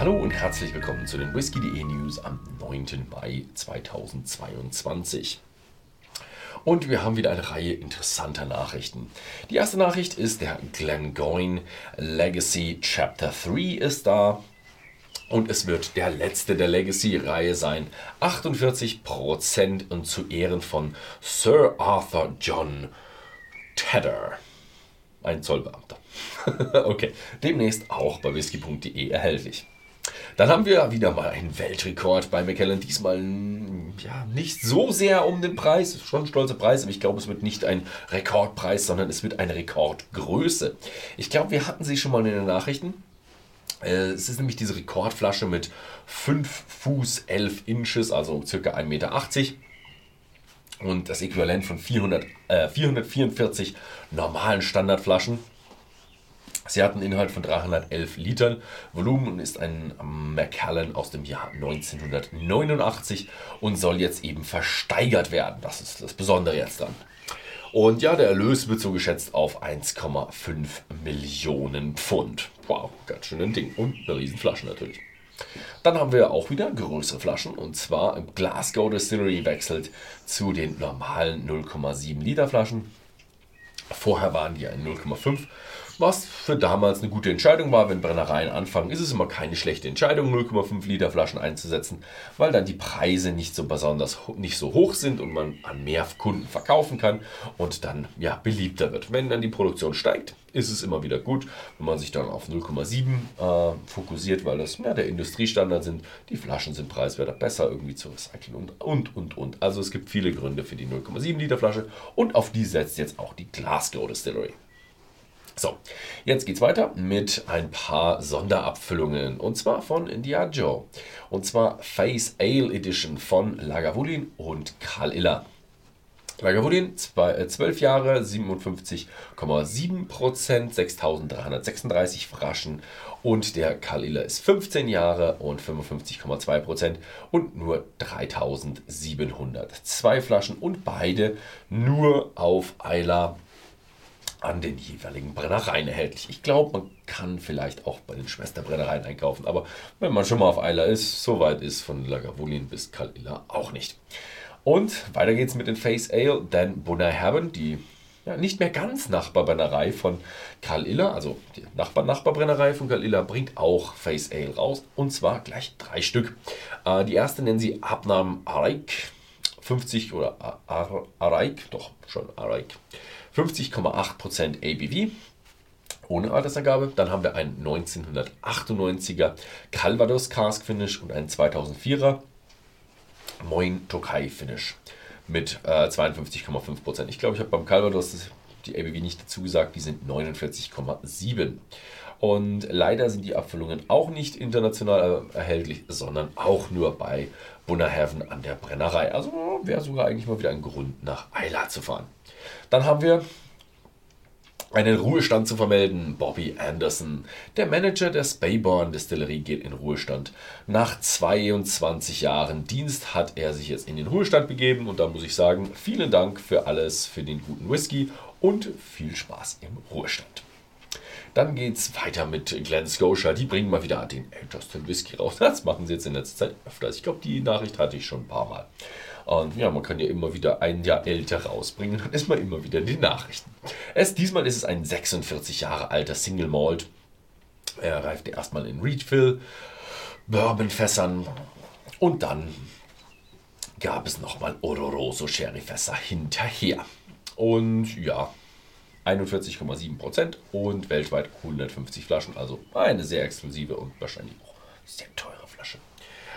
Hallo und herzlich willkommen zu den Whisky.de News am 9. Mai 2022. Und wir haben wieder eine Reihe interessanter Nachrichten. Die erste Nachricht ist der Glengoyne Legacy Chapter 3 ist da. Und es wird der letzte der Legacy-Reihe sein. 48% und zu Ehren von Sir Arthur John Tedder. Ein Zollbeamter. okay, demnächst auch bei whisky.de erhältlich. Dann haben wir wieder mal einen Weltrekord bei McKellen. Diesmal ja, nicht so sehr um den Preis, schon ein stolzer Preis, aber ich glaube, es wird nicht ein Rekordpreis, sondern es wird eine Rekordgröße. Ich glaube, wir hatten sie schon mal in den Nachrichten. Äh, es ist nämlich diese Rekordflasche mit 5 Fuß 11 Inches, also circa 1,80 Meter. Und das Äquivalent von 400, äh, 444 normalen Standardflaschen. Sie hat einen Inhalt von 311 Litern Volumen und ist ein Macallan aus dem Jahr 1989 und soll jetzt eben versteigert werden. Das ist das Besondere jetzt dann. Und ja, der Erlös wird so geschätzt auf 1,5 Millionen Pfund. Wow, ganz schön ein Ding. Und eine Riesenflasche natürlich. Dann haben wir auch wieder größere Flaschen und zwar Glasgow Distillery wechselt zu den normalen 0,7 Liter Flaschen. Vorher waren die ein 0,5 was für damals eine gute Entscheidung war. Wenn Brennereien anfangen, ist es immer keine schlechte Entscheidung, 0,5 Liter Flaschen einzusetzen, weil dann die Preise nicht so besonders nicht so hoch sind und man an mehr Kunden verkaufen kann und dann ja beliebter wird. Wenn dann die Produktion steigt, ist es immer wieder gut, wenn man sich dann auf 0,7 äh, fokussiert, weil das ja, der Industriestandard sind. Die Flaschen sind preiswerter, besser irgendwie zu recyceln und, und, und, und. Also es gibt viele Gründe für die 0,7 Liter Flasche und auf die setzt jetzt auch die Glasgow Distillery. So, jetzt geht's weiter mit ein paar Sonderabfüllungen und zwar von Diageo. Und zwar Face Ale Edition von Lagavulin und Karl Iller. Lagavulin, 12 äh, Jahre, 57,7% 6336 Flaschen. Und der Karl Iller ist 15 Jahre und 55,2% und nur 3702 Flaschen. Und beide nur auf Eiler an den jeweiligen Brennereien erhältlich. Ich glaube, man kann vielleicht auch bei den Schwesterbrennereien einkaufen, aber wenn man schon mal auf Eiler ist, so weit ist von Lagavulin bis Kalila auch nicht. Und weiter geht's mit den Face Ale, denn Bunnerherben, die ja, nicht mehr ganz Nachbarbrennerei von Karl Iller, also die Nachbar-Nachbarbrennerei von Karl Iller, bringt auch Face Ale raus und zwar gleich drei Stück. Äh, die erste nennen sie Abnam Araik 50 oder Araik, doch schon Araik. 50,8% ABV ohne Altersangabe. Dann haben wir einen 1998er Calvados Cask Finish und einen 2004er Moin Tokai Finish mit äh, 52,5%. Ich glaube, ich habe beim Calvados die ABV nicht dazu gesagt, die sind 49,7%. Und leider sind die Abfüllungen auch nicht international erhältlich, sondern auch nur bei Bunnerhaven an der Brennerei. Also wäre sogar eigentlich mal wieder ein Grund, nach Eila zu fahren. Dann haben wir einen Ruhestand zu vermelden. Bobby Anderson, der Manager der Speyborn Distillerie, geht in Ruhestand. Nach 22 Jahren Dienst hat er sich jetzt in den Ruhestand begeben und da muss ich sagen, vielen Dank für alles, für den guten Whisky und viel Spaß im Ruhestand. Dann geht es weiter mit Glen Scotia. Die bringen mal wieder den ältesten Whisky raus. Das machen sie jetzt in letzter Zeit öfters. Ich glaube, die Nachricht hatte ich schon ein paar Mal. Und ja, man kann ja immer wieder ein Jahr älter rausbringen. Dann ist man immer wieder in den Nachrichten. Es, diesmal ist es ein 46 Jahre alter Single Malt. Er reifte erstmal in Reedfill, Bourbonfässern und dann gab es nochmal Oloroso Sherryfässer hinterher. Und ja, 41,7% und weltweit 150 Flaschen. Also eine sehr exklusive und wahrscheinlich auch sehr teure Flasche.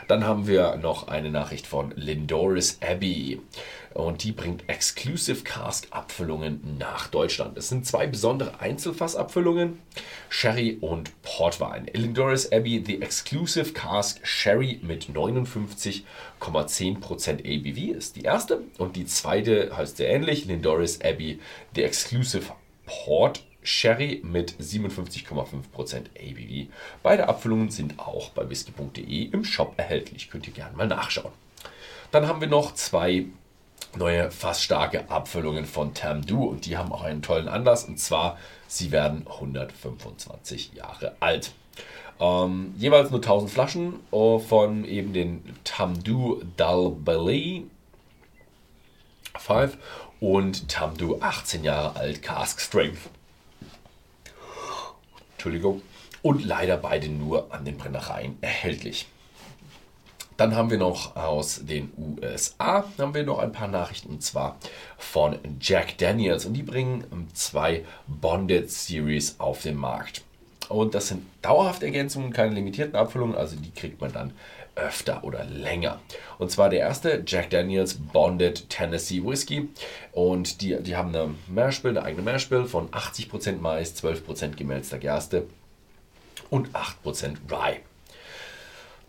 Dann haben wir noch eine Nachricht von Lindoris Abbey und die bringt Exclusive Cask Abfüllungen nach Deutschland. Es sind zwei besondere Einzelfassabfüllungen, Sherry und Portwein. Lindoris Abbey, the Exclusive Cask Sherry mit 59,10% ABV ist die erste und die zweite heißt sehr ähnlich, Lindoris Abbey, the Exclusive Port Sherry mit 57,5% ABV. Beide Abfüllungen sind auch bei whisky.de im Shop erhältlich. Könnt ihr gerne mal nachschauen. Dann haben wir noch zwei neue fassstarke Abfüllungen von Tamdu und die haben auch einen tollen Anlass und zwar sie werden 125 Jahre alt. Ähm, jeweils nur 1000 Flaschen äh, von eben den Tamdu Dalbali 5 und Tamdu 18 Jahre alt Cask Strength. Entschuldigung. Und leider beide nur an den Brennereien erhältlich. Dann haben wir noch aus den USA haben wir noch ein paar Nachrichten und zwar von Jack Daniels und die bringen zwei Bonded Series auf den Markt. Und das sind dauerhafte Ergänzungen, keine limitierten Abfüllungen, also die kriegt man dann öfter oder länger. Und zwar der erste Jack Daniels Bonded Tennessee Whiskey. Und die, die haben eine Mashbill, eine eigene Mashbill von 80% Mais, 12% gemälzter Gerste und 8% Rye.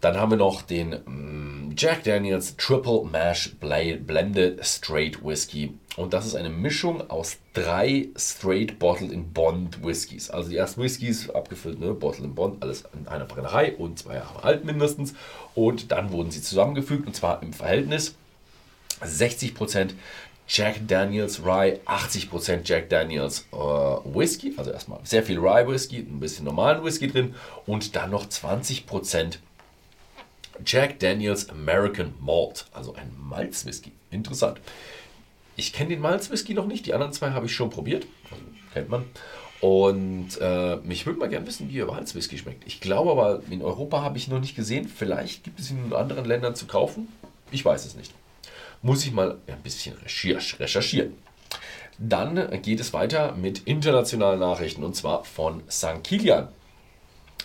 Dann haben wir noch den mm, Jack Daniels Triple Mash Blended Straight Whisky. Und das ist eine Mischung aus drei Straight Bottled in Bond Whiskys. Also die ersten Whiskys abgefüllt, ne, Bottled in Bond, alles in einer Brennerei und zwei Jahre alt mindestens. Und dann wurden sie zusammengefügt und zwar im Verhältnis 60% Jack Daniels Rye, 80% Jack Daniels äh, Whisky, also erstmal sehr viel Rye Whisky, ein bisschen normalen Whisky drin und dann noch 20% Jack Daniels American Malt, also ein Malzwhisky. Interessant. Ich kenne den Malzwhisky noch nicht, die anderen zwei habe ich schon probiert. Also, kennt man. Und äh, mich würde mal gerne wissen, wie ihr Malzwhisky schmeckt. Ich glaube aber, in Europa habe ich noch nicht gesehen. Vielleicht gibt es ihn in anderen Ländern zu kaufen. Ich weiß es nicht. Muss ich mal ein bisschen recherchieren. Dann geht es weiter mit internationalen Nachrichten und zwar von St. Kilian.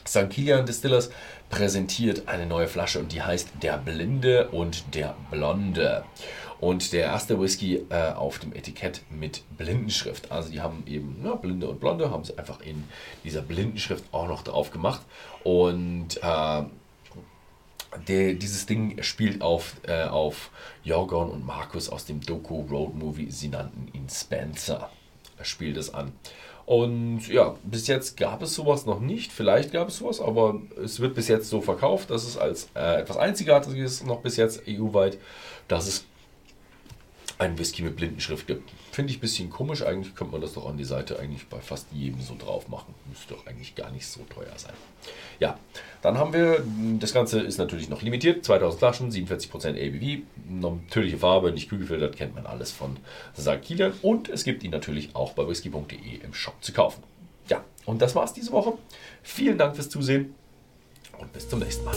St. Kilian Distillers präsentiert eine neue Flasche und die heißt Der Blinde und der Blonde. Und der erste Whisky äh, auf dem Etikett mit Blindenschrift. Also die haben eben ja, Blinde und Blonde, haben sie einfach in dieser Blindenschrift auch noch drauf gemacht. Und äh, der, dieses Ding spielt auf, äh, auf Jorgon und Markus aus dem Doku Road Movie. Sie nannten ihn Spencer. Spielt es an. Und ja, bis jetzt gab es sowas noch nicht. Vielleicht gab es sowas, aber es wird bis jetzt so verkauft, dass es als äh, etwas Einzigartiges noch bis jetzt EU-weit, dass es einen Whisky mit Blindenschrift gibt. Finde ich ein bisschen komisch. Eigentlich könnte man das doch an die Seite eigentlich bei fast jedem so drauf machen. Müsste doch eigentlich gar nicht so teuer sein. Ja, dann haben wir, das Ganze ist natürlich noch limitiert. 2000 Flaschen, 47% ABV, natürliche Farbe, nicht kühlgefiltert, kennt man alles von St. Kilian. Und es gibt ihn natürlich auch bei whisky.de im Shop zu kaufen. Ja, und das war's diese Woche. Vielen Dank fürs Zusehen und bis zum nächsten Mal.